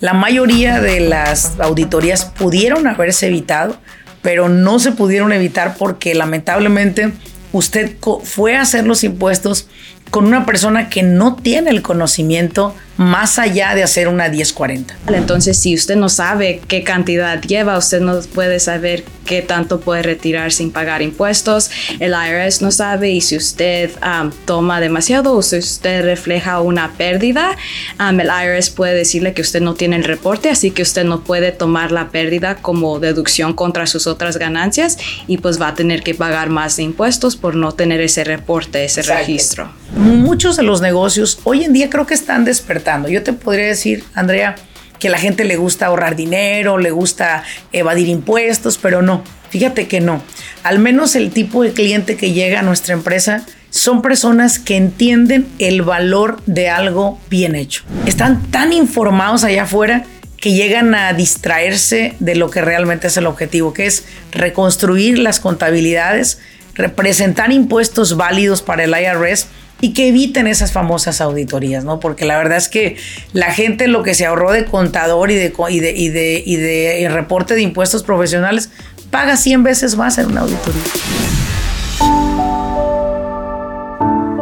La mayoría de las auditorías pudieron haberse evitado, pero no se pudieron evitar porque lamentablemente usted fue a hacer los impuestos con una persona que no tiene el conocimiento más allá de hacer una 1040. Entonces, si usted no sabe qué cantidad lleva, usted no puede saber qué tanto puede retirar sin pagar impuestos. El IRS no sabe y si usted um, toma demasiado o si usted refleja una pérdida, um, el IRS puede decirle que usted no tiene el reporte, así que usted no puede tomar la pérdida como deducción contra sus otras ganancias y pues va a tener que pagar más de impuestos por no tener ese reporte, ese registro. Muchos de los negocios hoy en día creo que están despertando yo te podría decir, Andrea, que a la gente le gusta ahorrar dinero, le gusta evadir impuestos, pero no, fíjate que no. Al menos el tipo de cliente que llega a nuestra empresa son personas que entienden el valor de algo bien hecho. Están tan informados allá afuera que llegan a distraerse de lo que realmente es el objetivo, que es reconstruir las contabilidades, representar impuestos válidos para el IRS y que eviten esas famosas auditorías, ¿no? Porque la verdad es que la gente lo que se ahorró de contador y de, y de, y de, y de reporte de impuestos profesionales paga 100 veces más en una auditoría.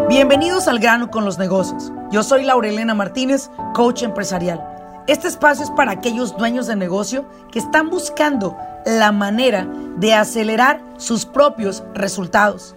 Bienvenidos al grano con los negocios. Yo soy Laurelena Martínez, coach empresarial. Este espacio es para aquellos dueños de negocio que están buscando la manera de acelerar sus propios resultados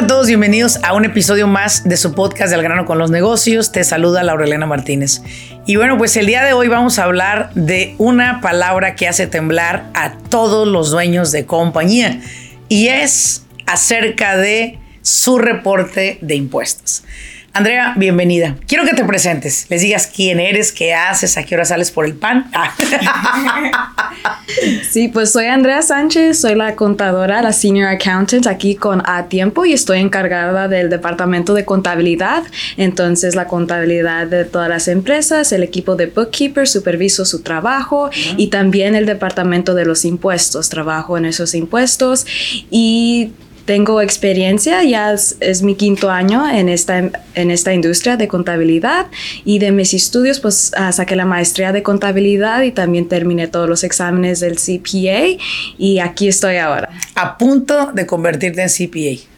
A todos? Bienvenidos a un episodio más de su podcast del grano con los negocios. Te saluda Laurelena Martínez. Y bueno, pues el día de hoy vamos a hablar de una palabra que hace temblar a todos los dueños de compañía y es acerca de su reporte de impuestos. Andrea, bienvenida. Quiero que te presentes, les digas quién eres, qué haces, a qué hora sales por el pan. Sí, pues soy Andrea Sánchez, soy la contadora, la senior accountant aquí con A Tiempo y estoy encargada del departamento de contabilidad. Entonces, la contabilidad de todas las empresas, el equipo de bookkeeper, superviso su trabajo y también el departamento de los impuestos, trabajo en esos impuestos y tengo experiencia, ya es, mi quinto año en esta, en esta industria de contabilidad y de mis estudios pues ah, saqué la maestría de contabilidad y también terminé todos los exámenes del CPA y aquí estoy ahora. A punto de convertirte en CPA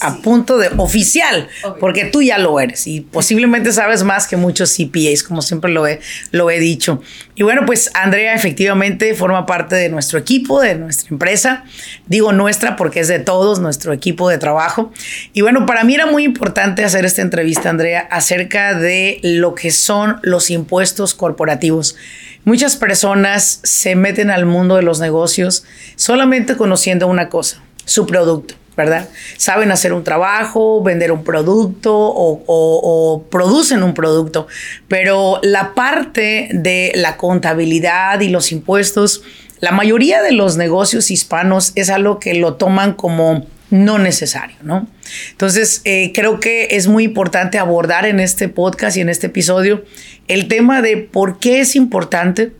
a punto de oficial, porque tú ya lo eres y posiblemente sabes más que muchos CPAs, como siempre lo he, lo he dicho. Y bueno, pues Andrea efectivamente forma parte de nuestro equipo, de nuestra empresa. Digo nuestra porque es de todos, nuestro equipo de trabajo. Y bueno, para mí era muy importante hacer esta entrevista, Andrea, acerca de lo que son los impuestos corporativos. Muchas personas se meten al mundo de los negocios solamente conociendo una cosa, su producto ¿verdad? Saben hacer un trabajo, vender un producto o, producen un producto, pero la parte de la contabilidad y los impuestos, la mayoría de los negocios hispanos es algo que lo toman como no necesario, ¿no? Entonces, eh, creo que es muy importante abordar en este podcast y en este episodio el tema de por qué es importante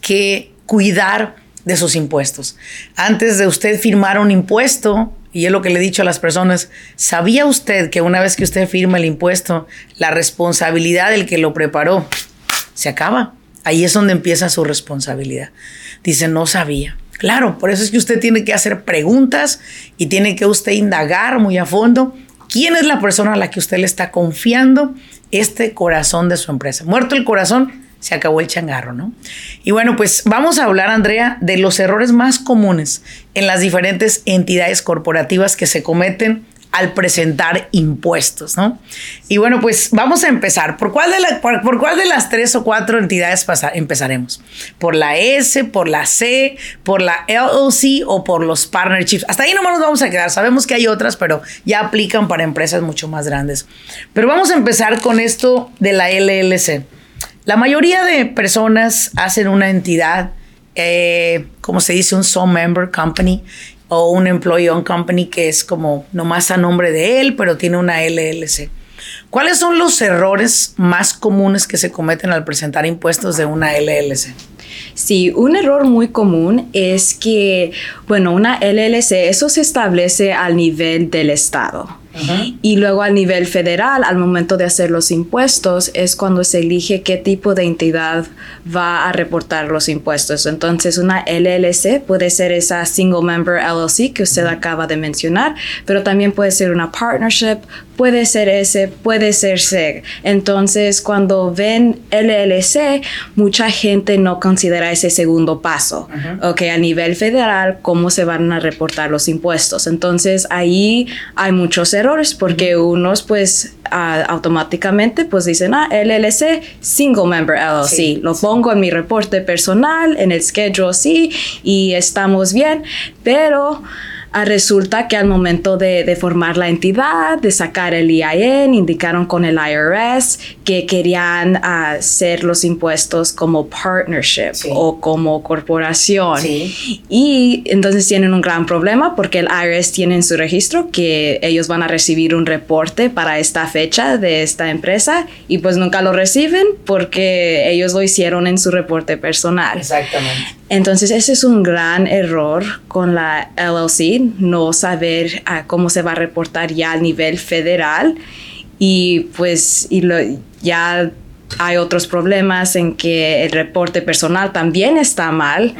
que cuidar de sus impuestos. Antes de usted firmar un impuesto, y es lo que le he dicho a las personas, ¿sabía usted que una vez que usted firma el impuesto, la responsabilidad del que lo preparó se acaba? Ahí es donde empieza su responsabilidad. Dice, no sabía. Claro, por eso es que usted tiene que hacer preguntas y tiene que usted indagar muy a fondo quién es la persona a la que usted le está confiando este corazón de su empresa. Muerto el corazón, se acabó el changarro, ¿no? Y bueno, pues vamos a hablar, Andrea, de los errores más comunes en las diferentes entidades corporativas que se cometen al presentar impuestos, ¿no? Y bueno, pues vamos a empezar. ¿Por cuál de, las tres o cuatro entidades empezaremos? ¿Por la S, por la C, por la LLC o por los partnerships? Hasta ahí nomás nos vamos a quedar. Sabemos que hay otras, pero ya aplican para empresas mucho más grandes. Pero vamos a empezar con esto de la LLC. La mayoría de personas hacen una entidad, eh, como se dice, un sole member company, o un employee owned company que es como nomás a nombre de él, pero tiene una LLC. ¿Cuáles son los errores más comunes que se cometen al presentar impuestos de una LLC? Sí, un error muy común es que, bueno, una LLC, eso se establece al nivel del Estado. Y luego al nivel federal, al momento de hacer los impuestos, es cuando se elige qué tipo de entidad va a reportar los impuestos. Entonces, una LLC puede ser esa Single Member LLC que usted acaba de mencionar, pero también puede ser una partnership, puede ser ese, puede ser SEG. Entonces, cuando ven LLC, mucha gente no considera ese segundo paso. Ok, a nivel federal, ¿cómo se van a reportar los impuestos? Entonces, ahí hay muchos errores porque unos pues automáticamente pues dicen, ah, LLC, Single Member LLC, lo pongo en mi reporte personal, en el schedule sí, y estamos bien, pero Ah, resulta que al momento de, formar la entidad, de sacar el EIN, indicaron con el IRS que querían hacer los impuestos como partnership o como corporación. Y entonces tienen un gran problema porque el IRS tiene en su registro que ellos van a recibir un reporte para esta fecha de esta empresa y pues nunca lo reciben porque ellos lo hicieron en su reporte personal. Exactamente. Entonces ese es un gran error con la LLC, no saber ah, cómo se va a reportar ya a nivel federal. Y pues y lo, ya hay otros problemas en que el reporte personal también está mal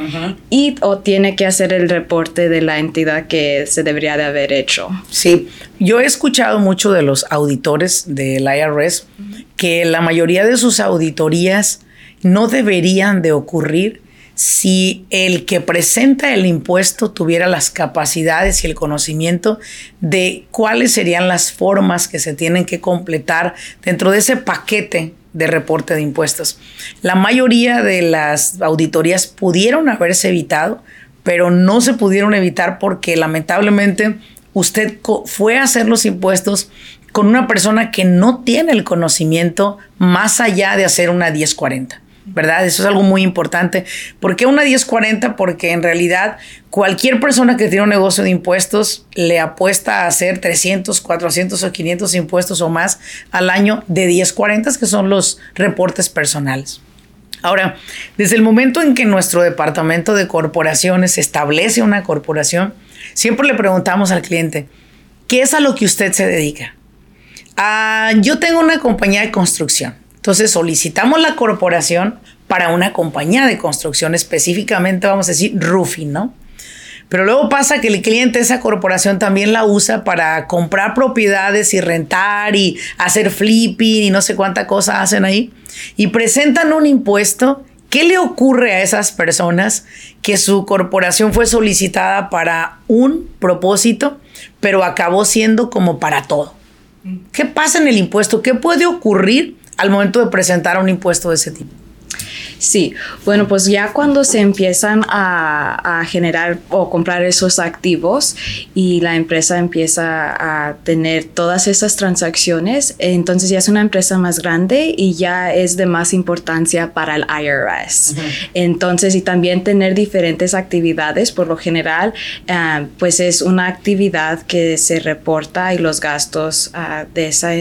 y o tiene que hacer el reporte de la entidad que se debería de haber hecho. Sí, yo he escuchado mucho de los auditores del IRS que la mayoría de sus auditorías no deberían de ocurrir si el que presenta el impuesto tuviera las capacidades y el conocimiento de cuáles serían las formas que se tienen que completar dentro de ese paquete de reporte de impuestos. La mayoría de las auditorías pudieron haberse evitado, pero no se pudieron evitar porque lamentablemente usted fue a hacer los impuestos con una persona que no tiene el conocimiento más allá de hacer una 1040. ¿Verdad? Eso es algo muy importante. ¿Por qué una 1040? Porque en realidad cualquier persona que tiene un negocio de impuestos le apuesta a hacer 300, 400 o 500 impuestos o más al año de 1040, que son los reportes personales. Ahora, desde el momento en que nuestro departamento de corporaciones establece una corporación, siempre le preguntamos al cliente, ¿qué es a lo que usted se dedica? Ah, yo tengo una compañía de construcción. Entonces solicitamos la corporación para una compañía de construcción, específicamente vamos a decir roofing, ¿no? Pero luego pasa que el cliente, esa corporación también la usa para comprar propiedades y rentar y hacer flipping y no sé cuánta cosa hacen ahí. Y presentan un impuesto. ¿Qué le ocurre a esas personas que su corporación fue solicitada para un propósito, pero acabó siendo como para todo? ¿Qué pasa en el impuesto? ¿Qué puede ocurrir al momento de presentar un impuesto de ese tipo? Sí, bueno, pues ya cuando se empiezan a, generar o comprar esos activos y la empresa empieza a tener todas esas transacciones, entonces ya es una empresa más grande y ya es de más importancia para el IRS. Entonces, y también tener diferentes actividades, por lo general, ah, pues es una actividad que se reporta y los gastos ah, de esa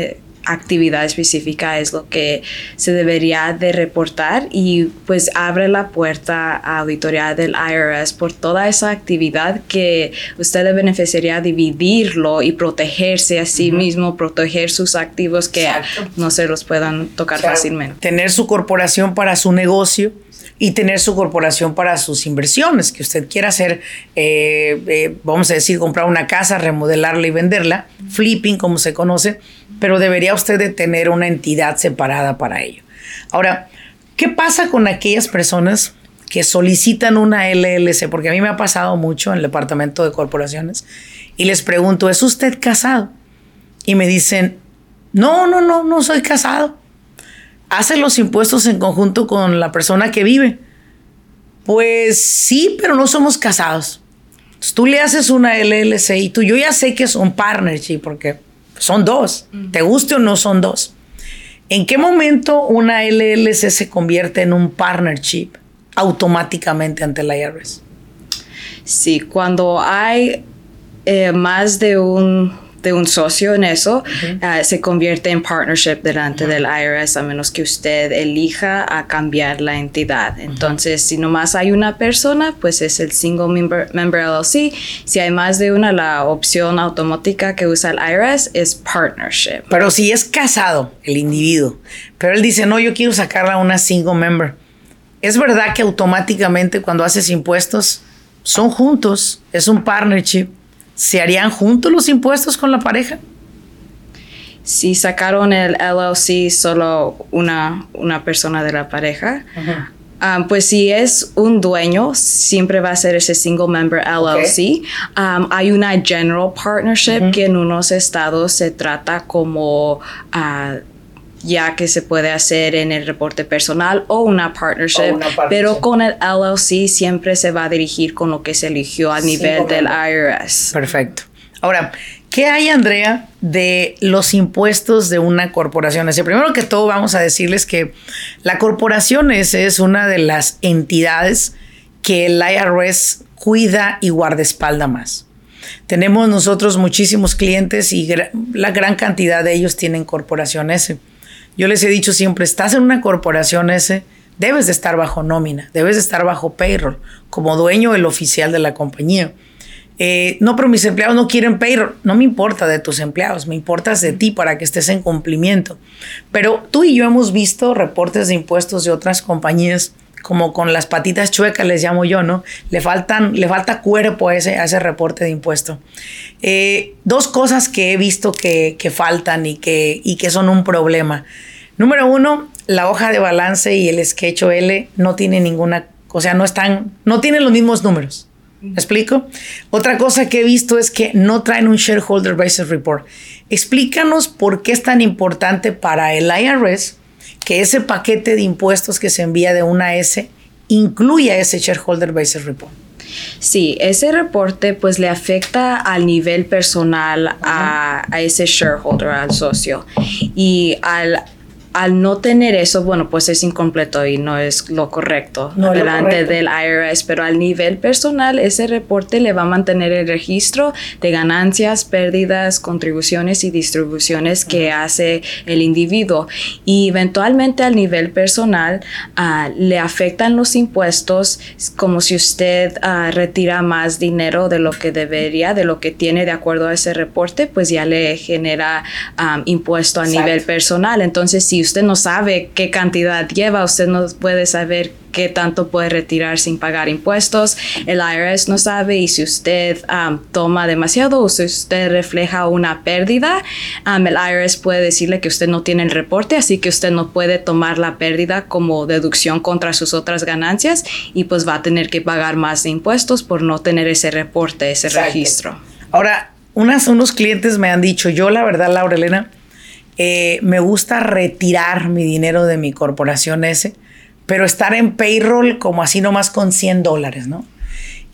actividad específica es lo que se debería de reportar y pues abre la puerta a auditoría del IRS por toda esa actividad que usted le beneficiaría dividirlo y protegerse a sí mismo, proteger sus activos que no se los puedan tocar fácilmente. Tener su corporación para su negocio y tener su corporación para sus inversiones, que usted quiera hacer, eh, eh, vamos a decir, comprar una casa, remodelarla y venderla, flipping como se conoce, pero debería usted tener una entidad separada para ello. Ahora, ¿qué pasa con aquellas personas que solicitan una LLC? Porque a mí me ha pasado mucho en el departamento de corporaciones y les pregunto, ¿es usted casado? Y me dicen, no, no, no, no soy casado hace los impuestos en conjunto con la persona que vive. Pues sí, pero no somos casados. tú le haces una LLC y tú, yo ya sé que es un partnership porque son dos. Te guste o no son dos. ¿En qué momento una LLC se convierte en un partnership automáticamente ante la IRS? Sí, cuando hay eh, más de un de un socio en eso, ah, se convierte en partnership delante del IRS a menos que usted elija a cambiar la entidad. Entonces, si nomás hay una persona, pues es el single member, member LLC. Si hay más de una, la opción automática que usa el IRS es partnership. Pero si es casado el individuo, pero él dice, no, yo quiero sacarla a una single member. ¿Es verdad que automáticamente cuando haces impuestos son juntos? Es un partnership ¿se harían juntos los impuestos con la pareja? Si sacaron el LLC solo una, una persona de la pareja, um, pues si es un dueño, siempre va a ser ese single member LLC. Um, hay una general partnership que en unos estados se trata como... Uh, ya que se puede hacer en el reporte personal o una partnership, pero con el LLC siempre se va a dirigir con lo que se eligió a nivel del IRS. Perfecto. Ahora, ¿qué hay, Andrea, de los impuestos de una corporación? Ese primero que todo, vamos a decirles que la corporación es una de las entidades que el IRS cuida y guardaespalda más. Tenemos nosotros muchísimos clientes y la gran cantidad de ellos tienen corporaciones. Yo les he dicho siempre, estás en una corporación ese, debes de estar bajo nómina, debes de estar bajo payroll, como dueño el oficial de la compañía. Eh, no, pero mis empleados no quieren payroll. No me importa de tus empleados, me importa de ti para que estés en cumplimiento. Pero tú y yo hemos visto reportes de impuestos de otras compañías como con las patitas chuecas, les llamo yo, ¿no? Le, faltan, le falta cuerpo a ese, a ese reporte de impuesto. Eh, dos cosas que he visto que, que faltan y que, y que son un problema. Número uno, la hoja de balance y el sketch L no tienen ninguna, o sea, no están, no tienen los mismos números. ¿Me explico? Otra cosa que he visto es que no traen un Shareholder Basis Report. Explícanos por qué es tan importante para el IRS que ese paquete de impuestos que se envía de una S incluya ese Shareholder Basis Report. Sí, ese reporte pues le afecta al nivel personal a, a, ese shareholder, al socio. Y al al no tener eso, bueno, pues es incompleto y no es lo correcto delante del IRS, pero al nivel personal ese reporte le va a mantener el registro de ganancias, pérdidas, contribuciones y distribuciones que hace el individuo. Y eventualmente al nivel personal ah, le afectan los impuestos como si usted ah, retira más dinero de lo que debería, de lo que tiene de acuerdo a ese reporte, pues ya le genera ah, impuesto a nivel personal. Entonces, si usted no sabe qué cantidad lleva, usted no puede saber qué tanto puede retirar sin pagar impuestos. El IRS no sabe y si usted um, toma demasiado o si usted refleja una pérdida, um, el IRS puede decirle que usted no tiene el reporte, así que usted no puede tomar la pérdida como deducción contra sus otras ganancias y pues va a tener que pagar más impuestos por no tener ese reporte, ese registro. Ahora, unas, unos clientes me han dicho, yo la verdad, Laura Elena, eh, me gusta retirar mi dinero de mi corporación ese, pero estar en payroll como así nomás con 100 dólares, ¿no?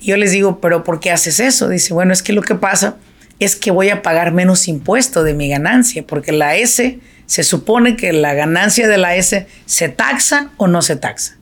Yo les digo, pero ¿por qué haces eso? Dice, bueno, es que lo que pasa es que voy a pagar menos impuesto de mi ganancia, porque la S, se supone que la ganancia de la S se taxa o no se taxa.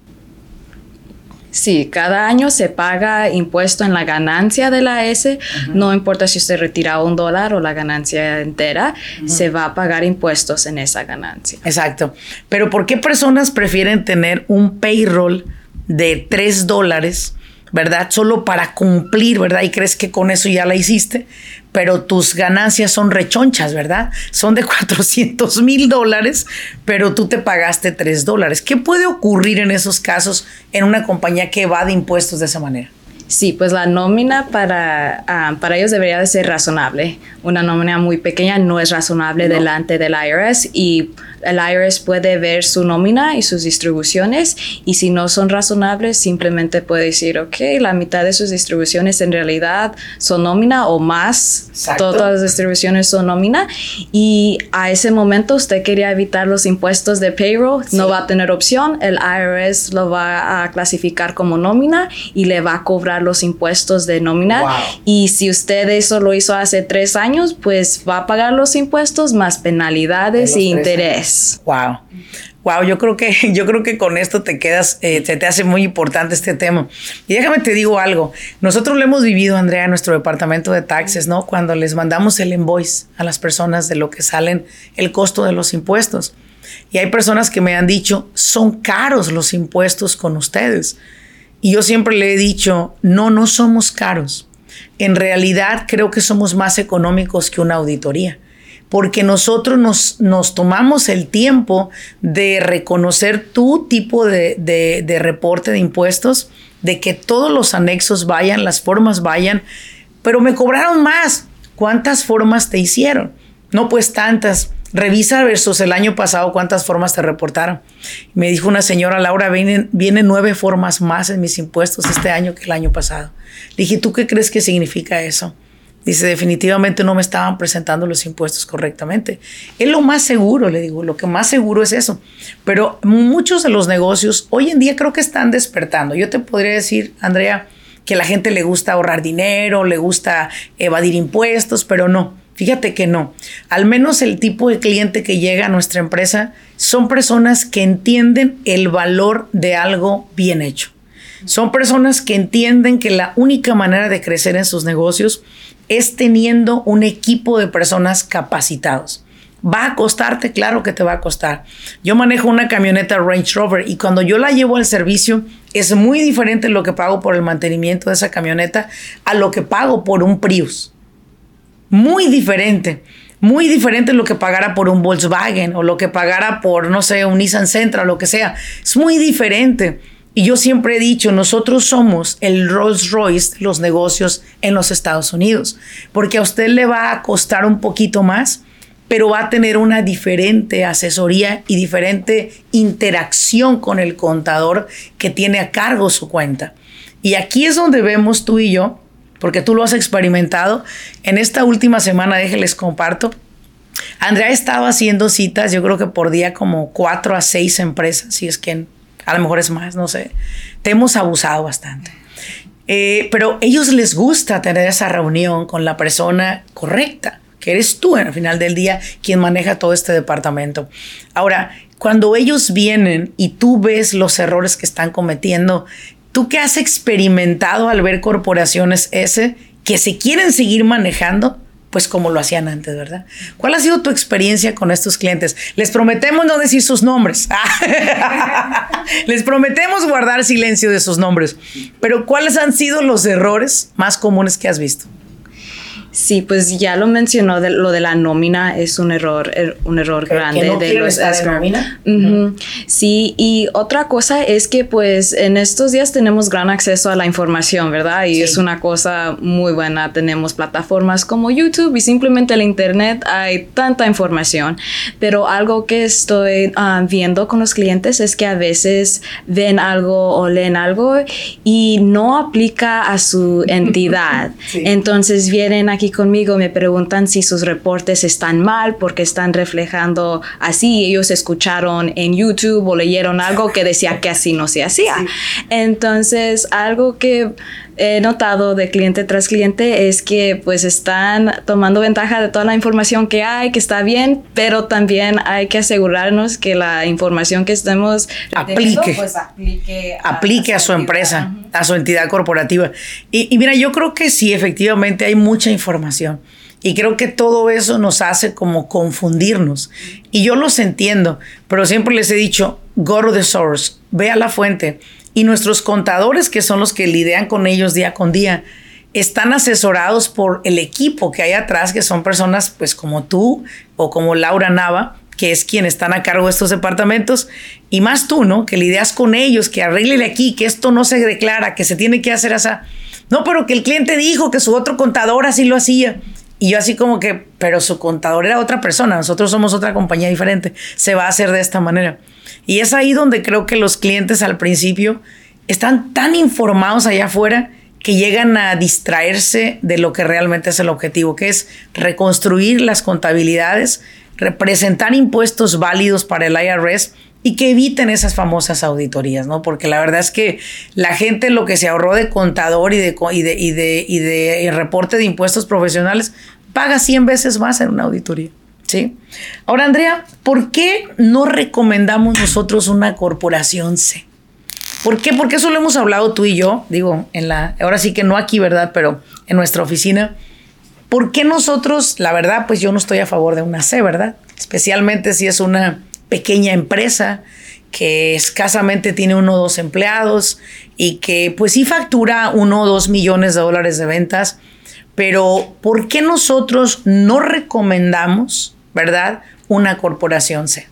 Sí, cada año se paga impuesto en la ganancia de la S, no importa si usted retira un dólar o la ganancia entera, se va a pagar impuestos en esa ganancia. Exacto. Pero ¿por qué personas prefieren tener un payroll de 3 dólares ¿verdad? Solo para cumplir, ¿verdad? Y crees que con eso ya la hiciste, pero tus ganancias son rechonchas, ¿verdad? Son de 400 mil dólares, pero tú te pagaste 3 dólares. ¿Qué puede ocurrir en esos casos en una compañía que va de impuestos de esa manera? Sí, pues la nómina para, ah, para ellos debería de ser razonable. Una nómina muy pequeña no es razonable delante del IRS y el IRS puede ver su nómina y sus distribuciones y si no son razonables simplemente puede decir, ok, la mitad de sus distribuciones en realidad son nómina o más, todas las distribuciones son nómina y a ese momento usted quería evitar los impuestos de payroll, no va a tener opción, el IRS lo va a clasificar como nómina y le va a cobrar pagar los impuestos de nómina. Y si usted eso lo hizo hace tres años, pues va a pagar los impuestos más penalidades e interés. Wow. Wow, yo creo que, yo creo que con esto te quedas, eh, te, te hace muy importante este tema. Y déjame te digo algo. Nosotros lo hemos vivido, Andrea, en nuestro departamento de taxes, ¿no? Cuando les mandamos el invoice a las personas de lo que salen el costo de los impuestos. Y hay personas que me han dicho, son caros los impuestos con ustedes. Y yo siempre le he dicho, no, no somos caros. En realidad creo que somos más económicos que una auditoría porque nosotros nos, nos tomamos el tiempo de reconocer tu tipo de, de, reporte de impuestos, de que todos los anexos vayan, las formas vayan, pero me cobraron más. ¿Cuántas formas te hicieron? No, pues tantas. Revisa versus el año pasado cuántas formas te reportaron. Me dijo una señora, Laura, vienen, vienen nueve formas más en mis impuestos este año que el año pasado. Le dije, ¿tú qué crees que significa eso? Dice, definitivamente no me estaban presentando los impuestos correctamente. Es lo más seguro, le digo, lo que más seguro es eso. Pero muchos de los negocios hoy en día creo que están despertando. Yo te podría decir, Andrea, que a la gente le gusta ahorrar dinero, le gusta evadir impuestos, pero no. Fíjate que no. Al menos el tipo de cliente que llega a nuestra empresa son personas que entienden el valor de algo bien hecho. Son personas que entienden que la única manera de crecer en sus negocios es teniendo un equipo de personas capacitados. ¿Va a costarte? Claro que te va a costar. Yo manejo una camioneta Range Rover y cuando yo la llevo al servicio es muy diferente lo que pago por el mantenimiento de esa camioneta a lo que pago por un Prius. Muy diferente. Muy diferente lo que pagara por un Volkswagen o lo que pagara por, no sé, un Nissan Sentra lo que sea. Es muy diferente. Y yo siempre he dicho, nosotros somos el Rolls Royce los negocios en los Estados Unidos, porque a usted le va a costar un poquito más, pero va a tener una diferente asesoría y diferente interacción con el contador que tiene a cargo su cuenta. Y aquí es donde vemos tú y yo, porque tú lo has experimentado, en esta última semana, déjenles comparto, Andrea ha estado haciendo citas, yo creo que por día como cuatro a seis empresas, si es que a lo mejor es más, no sé. Te hemos abusado bastante. Eh, pero ellos les gusta tener esa reunión con la persona correcta, que eres tú al final del día quien maneja todo este departamento. Ahora, cuando ellos vienen y tú ves los errores que están cometiendo, tú que has experimentado al ver corporaciones ese que se quieren seguir manejando, pues como lo hacían antes, ¿verdad? ¿Cuál ha sido tu experiencia con estos clientes? Les prometemos no decir sus nombres. Les prometemos guardar silencio de sus nombres. Pero ¿cuáles han sido los errores más comunes que has visto? Sí, pues ya lo mencionó, de, lo de la nómina es un error, er, un error grande de los de nómina. Sí, y otra cosa es que pues en estos días tenemos gran acceso a la información, ¿verdad? Y es una cosa muy buena. Tenemos plataformas como YouTube y simplemente el Internet hay tanta información. Pero algo que estoy ah, viendo con los clientes es que a veces ven algo o leen algo y no aplica a su entidad. Entonces vienen aquí conmigo me preguntan si sus reportes están mal porque están reflejando así. Ellos escucharon en YouTube o leyeron algo que decía que así no se hacía. Entonces, algo que he notado de cliente tras cliente es que pues están tomando ventaja de toda la información que hay, que está bien, pero también hay que asegurarnos que la información que estemos aplique, pues, aplique, a, su, empresa, a su entidad corporativa. Y, y mira, yo creo que sí, efectivamente hay mucha información. Y creo que todo eso nos hace como confundirnos. Y yo los entiendo, pero siempre les he dicho, go to the source, ve a la fuente y nuestros contadores, que son los que lidian con ellos día con día, están asesorados por el equipo que hay atrás, que son personas pues como tú o como Laura Nava, que es quien están a cargo de estos departamentos, y más tú, ¿no? Que lidias con ellos, que arregle aquí, que esto no se declara, que se tiene que hacer así. No, pero que el cliente dijo que su otro contador así lo hacía. Y yo así como que, pero su contador era otra persona, nosotros somos otra compañía diferente, se va a hacer de esta manera. Y es ahí donde creo que los clientes al principio están tan informados allá afuera que llegan a distraerse de lo que realmente es el objetivo, que es reconstruir las contabilidades, representar impuestos válidos para el IRS y que eviten esas famosas auditorías, ¿no? Porque la verdad es que la gente lo que se ahorró de contador y de, y de, y de, y de reporte de impuestos profesionales paga 100 veces más en una auditoría. ¿Sí? Ahora, Andrea, ¿por qué no recomendamos nosotros una corporación C? ¿Por qué? Porque eso lo hemos hablado tú y yo, digo, en la, ahora sí que no aquí, ¿verdad? Pero en nuestra oficina. ¿Por qué nosotros, la verdad, pues yo no estoy a favor de una C, ¿verdad? Especialmente si es una pequeña empresa que escasamente tiene uno o dos empleados y que pues sí factura uno o dos millones de dólares de ventas, pero ¿por qué nosotros no recomendamos, verdad, una corporación C?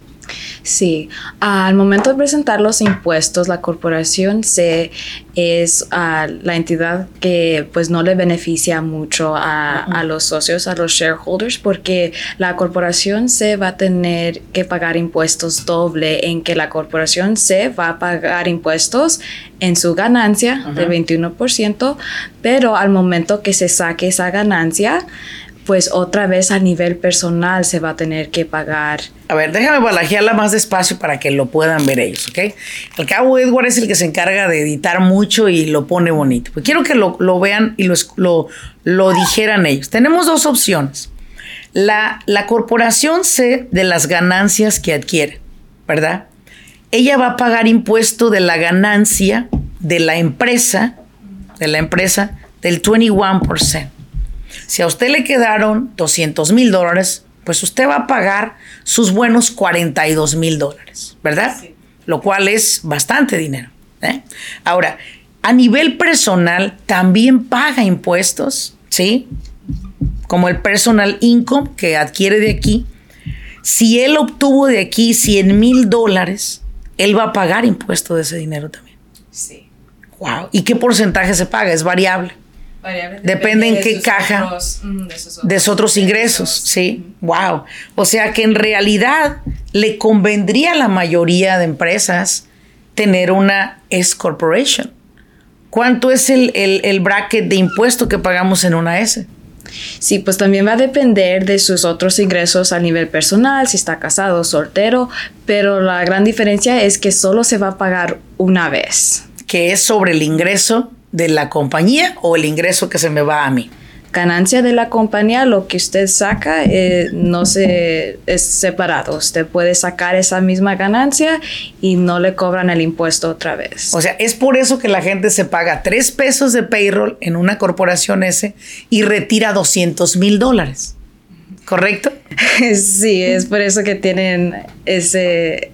Sí, al momento de presentar los impuestos, la corporación C es ah, la entidad que pues no le beneficia mucho a, a, los socios, a los shareholders, porque la corporación C va a tener que pagar impuestos doble en que la corporación C va a pagar impuestos en su ganancia del 21%, pero al momento que se saque esa ganancia, pues otra vez a nivel personal se va a tener que pagar. A ver, déjame balajearla más despacio para que lo puedan ver ellos, ¿ok? El cabo Edward es el que se encarga de editar mucho y lo pone bonito. Pues quiero que lo, vean y lo, lo, lo, dijeran ellos. Tenemos dos opciones. La, la corporación C de las ganancias que adquiere, ¿verdad? Ella va a pagar impuesto de la ganancia de la empresa, de la empresa, del 21%. Si a usted le quedaron 200 mil dólares, pues usted va a pagar sus buenos 42 mil dólares, ¿verdad? Lo cual es bastante dinero. ¿eh? Ahora, a nivel personal también paga impuestos, ¿sí? Como el personal income que adquiere de aquí. Si él obtuvo de aquí 100 mil dólares, él va a pagar impuesto de ese dinero también. Sí. Wow. ¿Y qué porcentaje se paga? Es variable. Depende, en qué caja de, esos otros, ingresos, sí. Wow. O sea que en realidad le convendría a la mayoría de empresas tener una S corporation. ¿Cuánto es el, el bracket de impuesto que pagamos en una S? Sí, pues también va a depender de sus otros ingresos a nivel personal, si está casado o soltero, pero la gran diferencia es que solo se va a pagar una vez. Que es sobre el ingreso de la compañía o el ingreso que se me va a mí? Ganancia de la compañía, lo que usted saca eh, no se es separado. Usted puede sacar esa misma ganancia y no le cobran el impuesto otra vez. O sea, es por eso que la gente se paga tres pesos de payroll en una corporación S y retira 200 mil dólares. ¿Correcto? Sí, es por eso que tienen ese,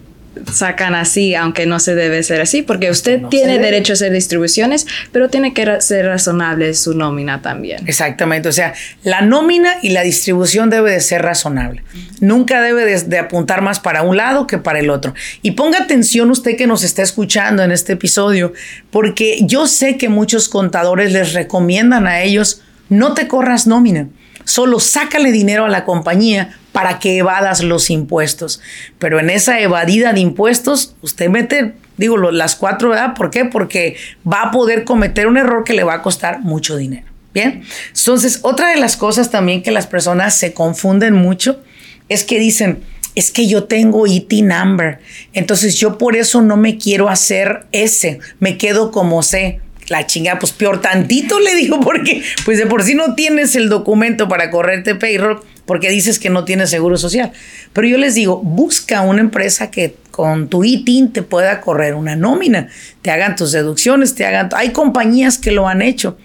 sacan así, aunque no se debe ser así, porque usted tiene derecho a hacer distribuciones, pero tiene que ser razonable su nómina también. Exactamente, o sea, la nómina y la distribución debe de ser razonable. Nunca debe de, apuntar más para un lado que para el otro. Y ponga atención usted que nos está escuchando en este episodio, porque yo sé que muchos contadores les recomiendan a ellos, no te corras nómina, solo sácale dinero a la compañía para que evadas los impuestos. Pero en esa evadida de impuestos, usted mete, digo, las cuatro, ¿verdad? ¿Por qué? Porque va a poder cometer un error que le va a costar mucho dinero. Bien, entonces otra de las cosas también que las personas se confunden mucho es que dicen, es que yo tengo IT number, entonces yo por eso no me quiero hacer S, me quedo como C la chinga, pues peor tantito le digo, porque pues de por sí no tienes el documento para correrte payroll, porque dices que no tienes seguro social. Pero yo les digo, busca una empresa que con tu ITIN te pueda correr una nómina, te hagan tus deducciones, te hagan... Hay compañías que lo han hecho,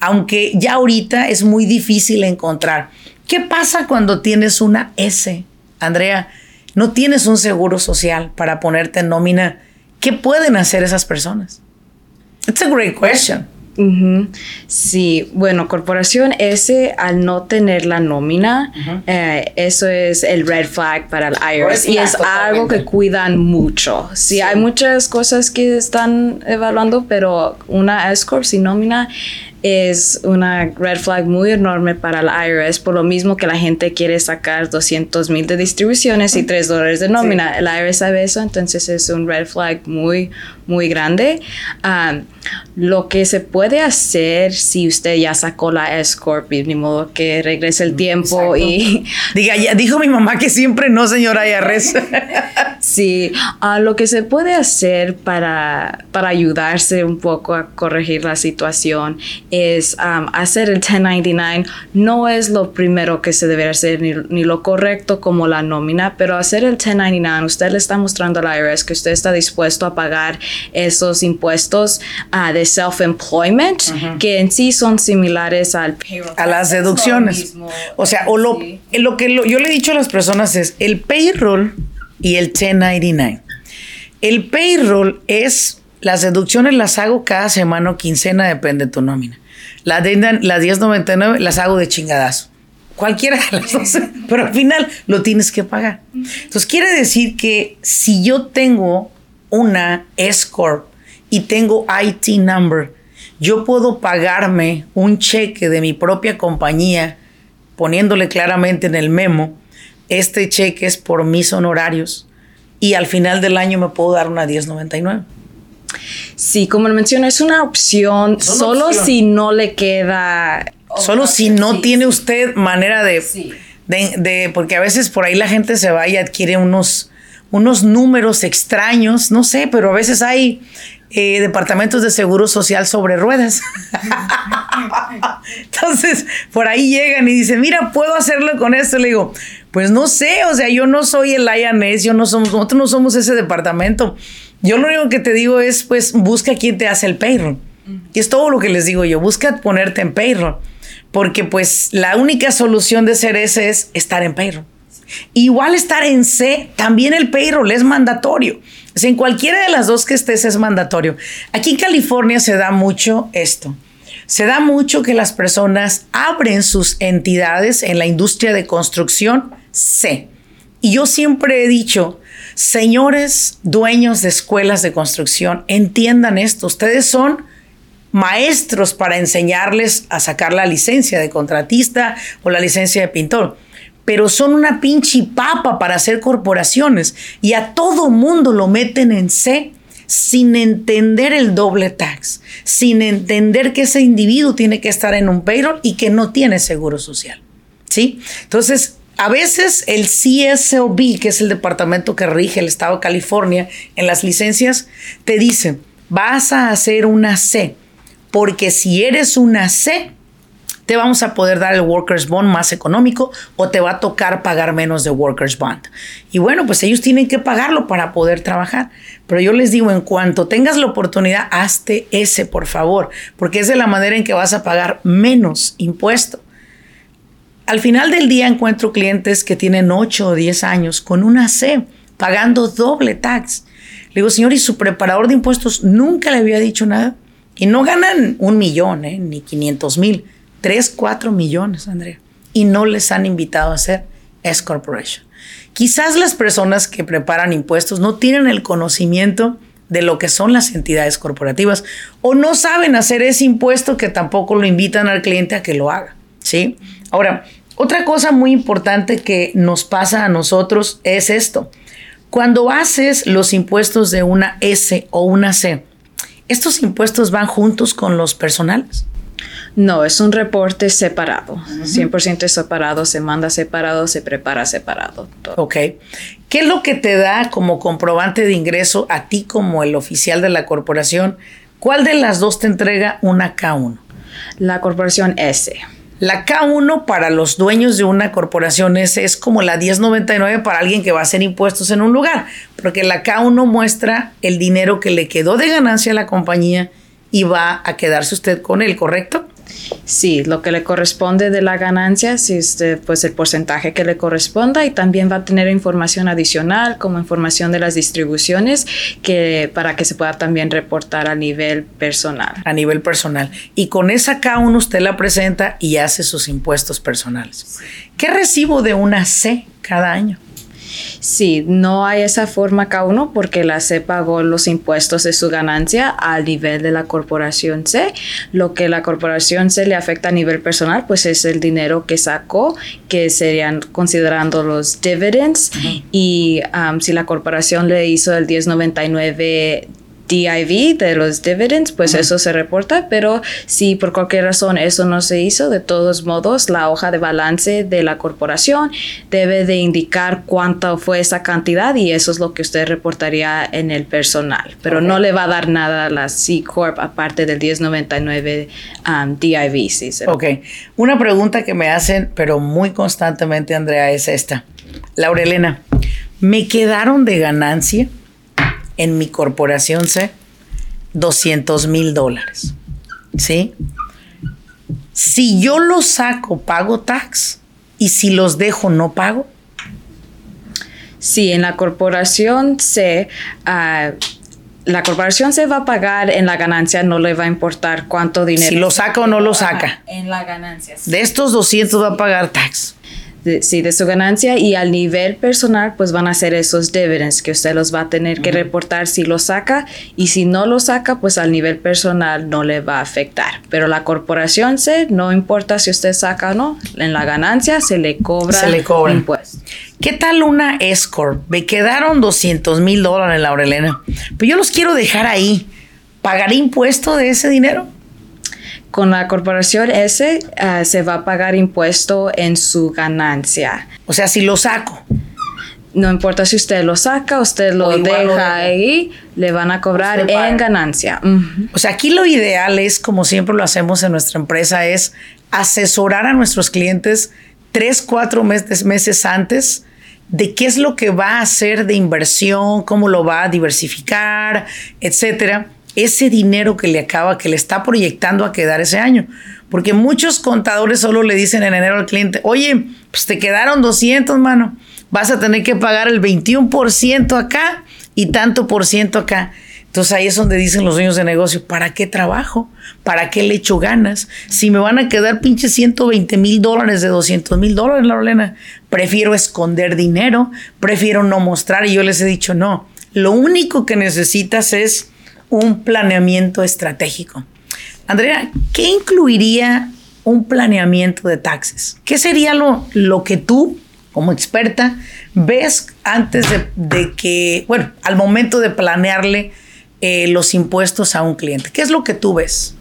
aunque ya ahorita es muy difícil encontrar. ¿Qué pasa cuando tienes una S? Andrea, no tienes un seguro social para ponerte en nómina. ¿Qué pueden hacer esas personas? It's a great question. Sí, bueno, corporación S al no tener la nómina, eh, eso es el red flag para el IRS y es algo que cuidan mucho. Sí, hay muchas cosas que están evaluando, pero una S corp sin nómina es una red flag muy enorme para la IRS, por lo mismo que la gente quiere sacar 200 mil de distribuciones y 3 dólares de nómina. El IRS sabe eso, entonces es un red flag muy, muy grande. Um, lo que se puede hacer si usted ya sacó la S-Corp, ni modo que regrese el tiempo y... Diga, ya dijo mi mamá que siempre no, señora IRS. sí, uh, lo que se puede hacer para, para ayudarse un poco a corregir la situación es um, hacer el 1099. No es lo primero que se debe hacer ni, ni, lo correcto como la nómina, pero hacer el 1099, usted le está mostrando al IRS que usted está dispuesto a pagar esos impuestos uh, de self-employment, que en sí son similares al payroll. A las deducciones. O sea, o lo, lo que yo le he dicho a las personas es el payroll y el 1099. El payroll es las deducciones las hago cada semana o quincena, depende de tu nómina. Las, de, las 1099 las hago de chingadazo. Cualquiera de las dos. Pero al final lo tienes que pagar. Entonces quiere decir que si yo tengo una S-Corp y tengo IT number, yo puedo pagarme un cheque de mi propia compañía poniéndole claramente en el memo, este cheque es por mis honorarios y al final del año me puedo dar una 1099. Sí, como lo menciono, es una opción solo si no le queda... Solo si no tiene usted manera de, de, Porque a veces por ahí la gente se va y adquiere unos, unos números extraños, no sé, pero a veces hay eh, departamentos de seguro social sobre ruedas. Entonces, por ahí llegan y dicen, mira, puedo hacerlo con esto. Le digo, pues no sé, o sea, yo no soy el IANES, yo no somos, nosotros no somos ese departamento. Yo lo único que te digo es, pues, busca quién te hace el payroll. Y es todo lo que les digo yo, busca ponerte en payroll. Porque, pues, la única solución de ser ese es estar en payroll. Igual estar en C, también el payroll es mandatorio. O en cualquiera de las dos que estés es mandatorio. Aquí en California se da mucho esto. Se da mucho que las personas abren sus entidades en la industria de construcción C. Y yo siempre he dicho, señores dueños de escuelas de construcción, entiendan esto. Ustedes son maestros para enseñarles a sacar la licencia de contratista o la licencia de pintor pero son una pinche papa para hacer corporaciones y a todo mundo lo meten en C sin entender el doble tax, sin entender que ese individuo tiene que estar en un payroll y que no tiene seguro social. ¿Sí? Entonces, a veces el CSOB, que es el departamento que rige el estado de California en las licencias, te dice, vas a hacer una C, porque si eres una C, te vamos a poder dar el Workers Bond más económico o te va a tocar pagar menos de Workers Bond. Y bueno, pues ellos tienen que pagarlo para poder trabajar. Pero yo les digo, en cuanto tengas la oportunidad, hazte ese, por favor, porque es de la manera en que vas a pagar menos impuesto. Al final del día encuentro clientes que tienen 8 o 10 años con una C, pagando doble tax. Le digo, señor, ¿y su preparador de impuestos nunca le había dicho nada? Y no ganan un millón, ¿eh? ni 500 mil 3, 4 millones, Andrea, y no les han invitado a hacer S Corporation. Quizás las personas que preparan impuestos no tienen el conocimiento de lo que son las entidades corporativas o no saben hacer ese impuesto que tampoco lo invitan al cliente a que lo haga, ¿sí? Ahora, otra cosa muy importante que nos pasa a nosotros es esto. Cuando haces los impuestos de una S o una C, estos impuestos van juntos con los personales. No, es un reporte separado, 100% separado, se manda separado, se prepara separado. Ok. ¿Qué es lo que te da como comprobante de ingreso a ti como el oficial de la corporación? ¿Cuál de las dos te entrega una K1? La corporación S. La K1 para los dueños de una corporación S es como la 1099 para alguien que va a hacer impuestos en un lugar, porque la K1 muestra el dinero que le quedó de ganancia a la compañía y va a quedarse usted con él, ¿correcto? Sí, lo que le corresponde de la ganancia, si este, pues el porcentaje que le corresponda y también va a tener información adicional como información de las distribuciones que para que se pueda también reportar a nivel personal. A nivel personal. Y con esa K1 usted la presenta y hace sus impuestos personales. ¿Qué recibo de una C cada año? Sí, no hay esa forma cada uno porque la C pagó los impuestos de su ganancia al nivel de la corporación C. Lo que la corporación C le afecta a nivel personal, pues es el dinero que sacó, que serían considerando los dividends. Y um, si la corporación le hizo el 1099 DIV de los dividends, pues eso se reporta, pero si por cualquier razón eso no se hizo, de todos modos la hoja de balance de la corporación debe de indicar cuánto fue esa cantidad y eso es lo que usted reportaría en el personal, pero no le va a dar nada a la C Corp aparte del 1099 um, DIV. Sí, ok, una pregunta que me hacen, pero muy constantemente, Andrea, es esta. Laura Elena, ¿me quedaron de ganancia? En mi corporación C 200 mil dólares. ¿Sí? Si yo los saco, pago tax. Y si los dejo, no pago. Sí, en la corporación C, ah, la corporación se va a pagar en la ganancia, no le va a importar cuánto dinero. Si lo saca o no lo saca. En la ganancia. De estos 200 va a pagar tax de, sí, de su ganancia y al nivel personal pues van a ser esos dividends que usted los va a tener que reportar si lo saca y si no lo saca pues al nivel personal no le va a afectar. Pero la corporación se, no importa si usted saca o no, en la ganancia se le cobra se le cobra. impuesto. ¿Qué tal una Escort? Me quedaron 200 mil dólares, Laurelena. Pero yo los quiero dejar ahí. ¿Pagaré impuesto de ese dinero? Con la corporación S ah, se va a pagar impuesto en su ganancia. O sea, si lo saco. No importa si usted lo saca, usted lo deja ahí, le van a cobrar en ganancia. O sea, aquí lo ideal es, como siempre lo hacemos en nuestra empresa, es asesorar a nuestros clientes tres, cuatro meses, meses antes de qué es lo que va a hacer de inversión, cómo lo va a diversificar, etcétera ese dinero que le acaba, que le está proyectando a quedar ese año. Porque muchos contadores solo le dicen en enero al cliente, oye, pues te quedaron 200, mano, vas a tener que pagar el 21% acá y tanto por ciento acá. Entonces ahí es donde dicen los dueños de negocio, ¿para qué trabajo? ¿Para qué le echo ganas? Si me van a quedar pinche 120 mil dólares de 200 mil dólares, Lorena, prefiero esconder dinero, prefiero no mostrar. Y yo les he dicho, no, lo único que necesitas es un planeamiento estratégico. Andrea, ¿qué incluiría un planeamiento de taxes? ¿Qué sería lo, lo que tú, como experta, ves antes de, que, bueno, al momento de planearle eh, los impuestos a un cliente? ¿Qué es lo que tú ves?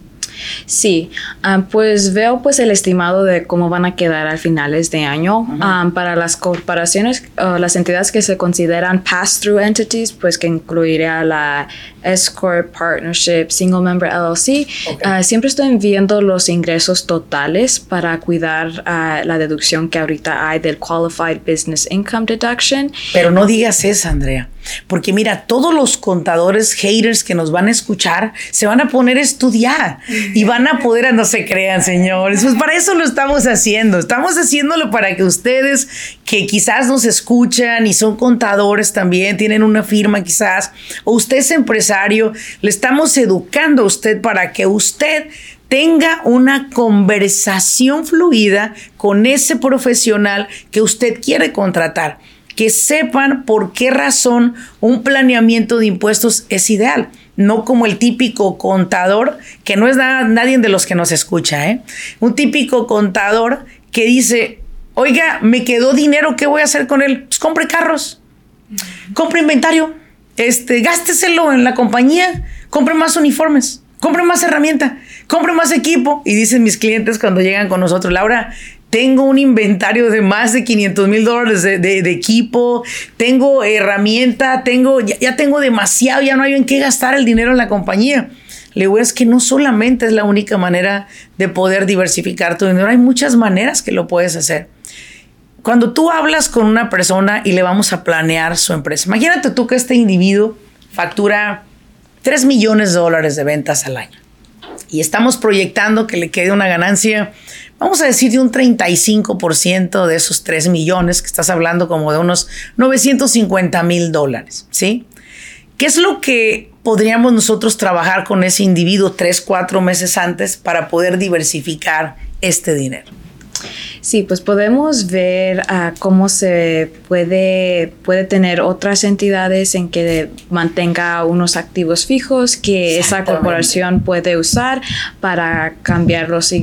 Sí, ah, pues veo pues el estimado de cómo van a quedar al finales de año. Ah, para las corporaciones, uh, las entidades que se consideran pass-through entities, pues que incluiría la S-Corp, Partnership, Single Member LLC, ah, siempre estoy viendo los ingresos totales para cuidar la deducción que ahorita hay del Qualified Business Income Deduction. Pero no digas eso, Andrea. Porque mira, todos los contadores haters que nos van a escuchar se van a poner a estudiar y van a poder, no se crean, señores. Pues para eso lo estamos haciendo. Estamos haciéndolo para que ustedes que quizás nos escuchan y son contadores también, tienen una firma quizás, o usted es empresario, le estamos educando a usted para que usted tenga una conversación fluida con ese profesional que usted quiere contratar que sepan por qué razón un planeamiento de impuestos es ideal. No como el típico contador, que no es nadie de los que nos escucha, ¿eh? Un típico contador que dice, oiga, me quedó dinero, ¿qué voy a hacer con él? Pues compre carros, compre inventario, este, gásteselo en la compañía, compre más uniformes, compre más herramienta, compre más equipo. Y dicen mis clientes cuando llegan con nosotros, Laura, tengo un inventario de más de 500 mil dólares de, equipo, tengo herramienta, tengo, ya, tengo demasiado, ya no hay en qué gastar el dinero en la compañía. Le digo, es que no solamente es la única manera de poder diversificar tu dinero, hay muchas maneras que lo puedes hacer. Cuando tú hablas con una persona y le vamos a planear su empresa, imagínate tú que este individuo factura 3 millones de dólares de ventas al año y estamos proyectando que le quede una ganancia vamos a decir de un 35% de esos 3 millones, que estás hablando como de unos 950 mil dólares, ¿sí? ¿Qué es lo que podríamos nosotros trabajar con ese individuo 3, 4 meses antes para poder diversificar este dinero? Sí, pues podemos ver uh, cómo se puede, puede tener otras entidades en que mantenga unos activos fijos que esa corporación puede usar para cambiarlos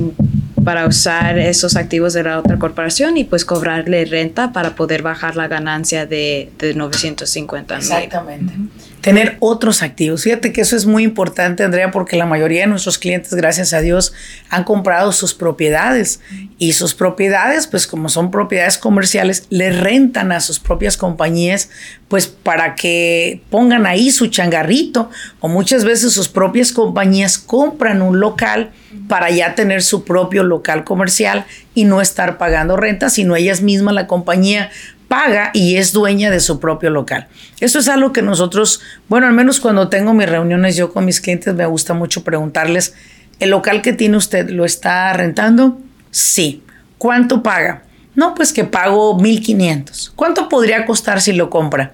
para usar esos activos de la otra corporación y pues cobrarle renta para poder bajar la ganancia de, de 950 Exactamente tener otros activos. Fíjate que eso es muy importante, Andrea, porque la mayoría de nuestros clientes, gracias a Dios, han comprado sus propiedades y sus propiedades, pues como son propiedades comerciales, le rentan a sus propias compañías, pues para que pongan ahí su changarrito o muchas veces sus propias compañías compran un local para ya tener su propio local comercial y no estar pagando renta, sino ellas mismas, la compañía, paga y es dueña de su propio local. Eso es algo que nosotros, bueno, al menos cuando tengo mis reuniones yo con mis clientes, me gusta mucho preguntarles, ¿el local que tiene usted lo está rentando? Sí. ¿Cuánto paga? No, pues que pago 1.500. ¿Cuánto podría costar si lo compra?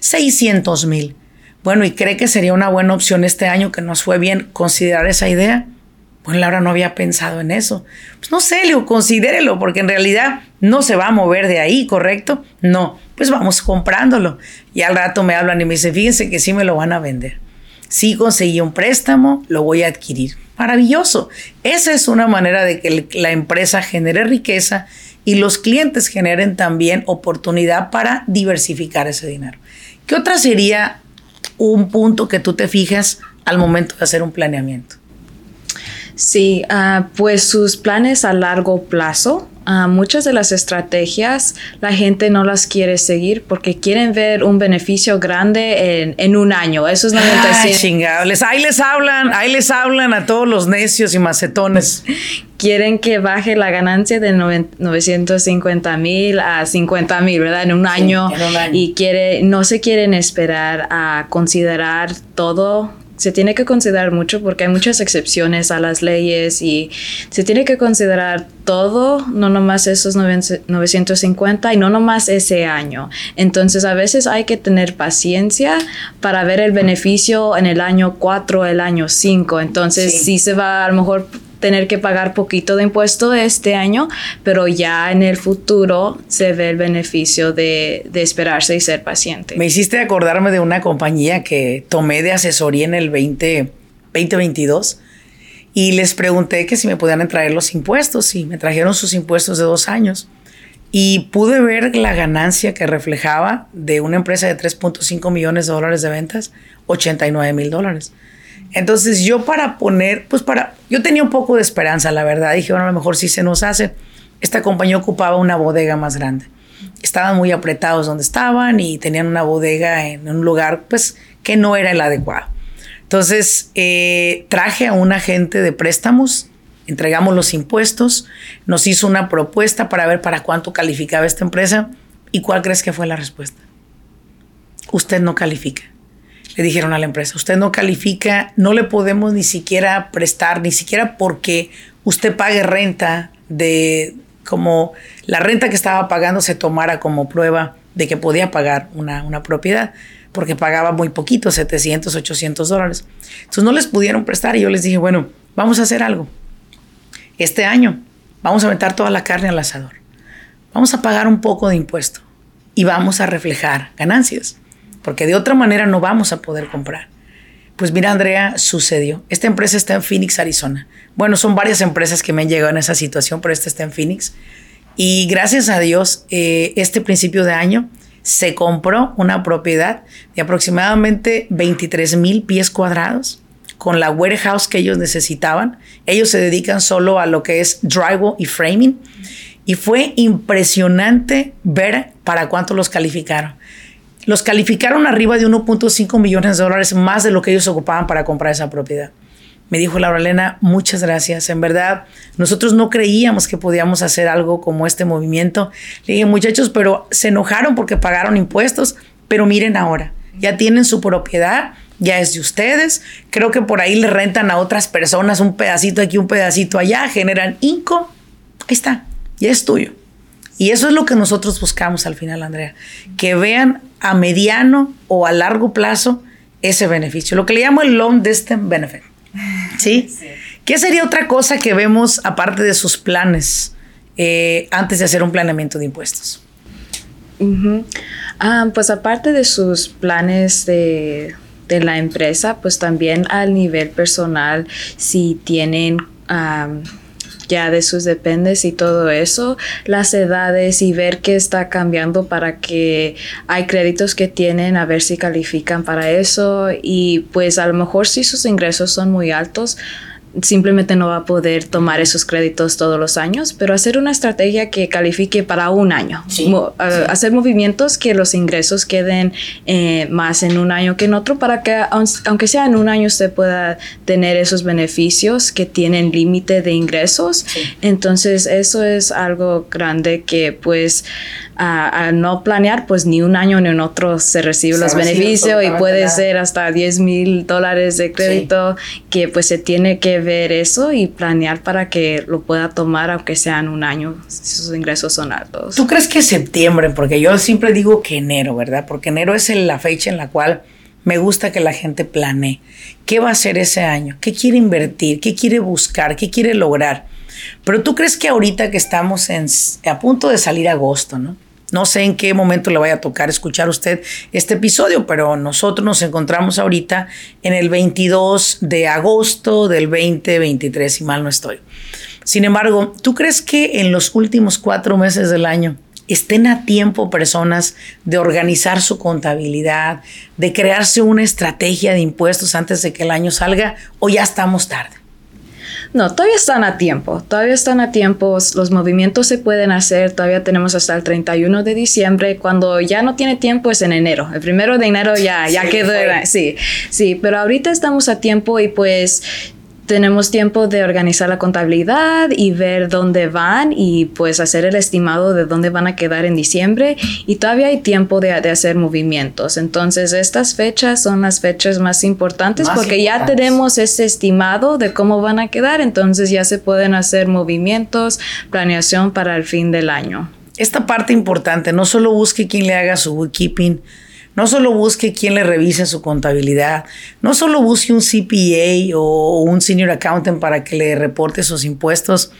600 mil. Bueno, ¿y cree que sería una buena opción este año que nos fue bien considerar esa idea? Bueno, Laura no había pensado en eso. Pues no sé, Leo, considérelo, porque en realidad no se va a mover de ahí, ¿correcto? No, pues vamos comprándolo. Y al rato me hablan y me dicen, fíjense que sí me lo van a vender. Sí conseguí un préstamo, lo voy a adquirir. Maravilloso. Esa es una manera de que la empresa genere riqueza y los clientes generen también oportunidad para diversificar ese dinero. ¿Qué otra sería un punto que tú te fijas al momento de hacer un planeamiento? Sí, uh, pues sus planes a largo plazo. Uh, muchas de las estrategias la gente no las quiere seguir porque quieren ver un beneficio grande en, en un año. Eso es 95. chingables. Ahí les hablan, ahí les hablan a todos los necios y macetones. quieren que baje la ganancia de 950 mil a 50 mil, ¿verdad? En un, año, en un año. Y quiere, no se quieren esperar a considerar todo se tiene que considerar mucho porque hay muchas excepciones a las leyes y se tiene que considerar todo, no nomás esos 950 y no nomás ese año. Entonces a veces hay que tener paciencia para ver el beneficio en el año 4, el año 5. Entonces sí. sí se va a lo mejor tener que pagar poquito de impuesto este año, pero ya en el futuro se ve el beneficio de, de, esperarse y ser paciente. Me hiciste acordarme de una compañía que tomé de asesoría en el 20, 2022 y les pregunté que si me podían traer los impuestos y me trajeron sus impuestos de dos años. Y pude ver la ganancia que reflejaba de una empresa de 3.5 millones de dólares de ventas, 89 mil dólares. Entonces yo para poner, pues para, yo tenía un poco de esperanza, la verdad. Dije, bueno, a lo mejor sí se nos hace. Esta compañía ocupaba una bodega más grande. Estaban muy apretados donde estaban y tenían una bodega en un lugar, pues, que no era el adecuado. Entonces eh, traje a un agente de préstamos, entregamos los impuestos, nos hizo una propuesta para ver para cuánto calificaba esta empresa. ¿Y cuál crees que fue la respuesta? Usted no califica le dijeron a la empresa, usted no califica, no le podemos ni siquiera prestar, ni siquiera porque usted pague renta de como la renta que estaba pagando se tomara como prueba de que podía pagar una, una propiedad, porque pagaba muy poquito, 700, 800 dólares. Entonces no les pudieron prestar y yo les dije, bueno, vamos a hacer algo. Este año vamos a meter toda la carne al asador. Vamos a pagar un poco de impuesto y vamos a reflejar ganancias porque de otra manera no vamos a poder comprar. Pues mira, Andrea, sucedió. Esta empresa está en Phoenix, Arizona. Bueno, son varias empresas que me han llegado en esa situación, pero esta está en Phoenix. Y gracias a Dios, eh, este principio de año se compró una propiedad de aproximadamente 23 mil pies cuadrados con la warehouse que ellos necesitaban. Ellos se dedican solo a lo que es drywall y framing. Y fue impresionante ver para cuánto los calificaron los calificaron arriba de 1.5 millones de dólares más de lo que ellos ocupaban para comprar esa propiedad. Me dijo Laura Elena, muchas gracias. En verdad, nosotros no creíamos que podíamos hacer algo como este movimiento. Le dije, muchachos, pero se enojaron porque pagaron impuestos, pero miren ahora, ya tienen su propiedad, ya es de ustedes. Creo que por ahí le rentan a otras personas un pedacito aquí, un pedacito allá, generan income. Ahí está, ya es tuyo. Y eso es lo que nosotros buscamos al final, Andrea, que vean a mediano o a largo plazo ese beneficio, lo que le llamo el long distance benefit. ¿Sí? ¿Qué sería otra cosa que vemos aparte de sus planes eh, antes de hacer un planeamiento de impuestos? Ah, pues aparte de sus planes de, la empresa, pues también al nivel personal, si tienen ya de sus dependes y todo eso, las edades y ver qué está cambiando para que hay créditos que tienen, a ver si califican para eso. Y pues a lo mejor si sus ingresos son muy altos, simplemente no va a poder tomar esos créditos todos los años, pero hacer una estrategia que califique para un año. Hacer movimientos que los ingresos queden eh, más en un año que en otro para que aunque sea en un año usted pueda tener esos beneficios que tienen límite de ingresos. Entonces eso es algo grande que pues a, no planear, pues ni un año ni en otro se recibe los beneficios y puede ser hasta 10 mil dólares de crédito que pues se tiene que ver eso y planear para que lo pueda tomar aunque sea en un año si sus ingresos son altos. ¿Tú crees que septiembre? Porque yo siempre digo que enero, ¿verdad? Porque enero es la fecha en la cual me gusta que la gente planee. ¿Qué va a hacer ese año? ¿Qué quiere invertir? ¿Qué quiere buscar? ¿Qué quiere lograr? Pero tú crees que ahorita que estamos en, a punto de salir agosto, ¿no? No sé en qué momento le vaya a tocar escuchar usted este episodio, pero nosotros nos encontramos ahorita en el 22 de agosto del 2023, si mal no estoy. Sin embargo, ¿tú crees que en los últimos cuatro meses del año estén a tiempo personas de organizar su contabilidad, de crearse una estrategia de impuestos antes de que el año salga o ya estamos tarde? No, todavía están a tiempo, todavía están a tiempo, los movimientos se pueden hacer, todavía tenemos hasta el 31 de diciembre, cuando ya no tiene tiempo es en enero, el primero de enero ya, ya quedó, sí, sí, pero ahorita estamos a tiempo y pues tenemos tiempo de organizar la contabilidad y ver dónde van y pues hacer el estimado de dónde van a quedar en diciembre y todavía hay tiempo de, hacer movimientos. Entonces estas fechas son las fechas más importantes porque ya tenemos ese estimado de cómo van a quedar, entonces ya se pueden hacer movimientos, planeación para el fin del año. Esta parte importante, no solo busque quien le haga su bookkeeping, no solo busque quien le revise su contabilidad, no solo busque un CPA o un senior accountant para que le reporte sus impuestos,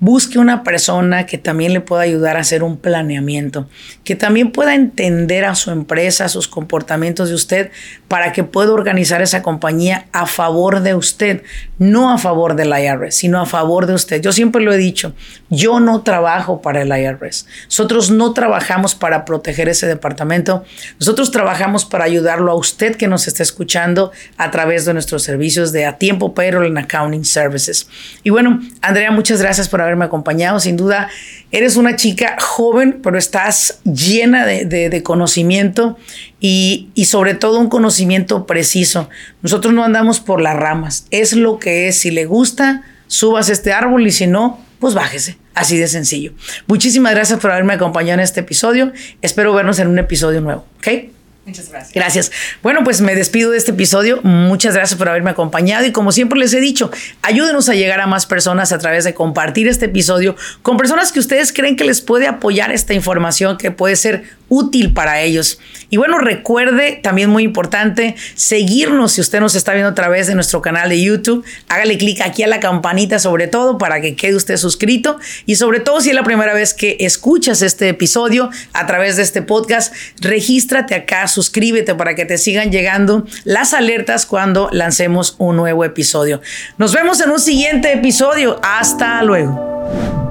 Busque una persona que también le pueda ayudar a hacer un planeamiento, que también pueda entender a su empresa, sus comportamientos de usted, para que pueda organizar esa compañía a favor de usted, no a favor del IRS, sino a favor de usted. Yo siempre lo he dicho, yo no trabajo para el IRS. Nosotros no trabajamos para proteger ese departamento. Nosotros trabajamos para ayudarlo a usted que nos está escuchando a través de nuestros servicios de a tiempo payroll and accounting services. Y bueno, Andrea, muchas gracias por haber haberme acompañado. Sin duda, eres una chica joven, pero estás llena de, conocimiento y, y, sobre todo un conocimiento preciso. Nosotros no andamos por las ramas, es lo que es. Si le gusta, subas este árbol y si no, pues bájese. Así de sencillo. Muchísimas gracias por haberme acompañado en este episodio. Espero vernos en un episodio nuevo. ¿Ok? Muchas gracias. Gracias. Bueno, pues me despido de este episodio. Muchas gracias por haberme acompañado y como siempre les he dicho, ayúdenos a llegar a más personas a través de compartir este episodio con personas que ustedes creen que les puede apoyar esta información que puede ser útil para ellos. Y bueno, recuerde también muy importante seguirnos si usted nos está viendo a través de nuestro canal de YouTube. Hágale clic aquí a la campanita sobre todo para que quede usted suscrito y sobre todo si es la primera vez que escuchas este episodio a través de este podcast, regístrate acá, suscríbete para que te sigan llegando las alertas cuando lancemos un nuevo episodio. Nos vemos en un siguiente episodio. Hasta luego.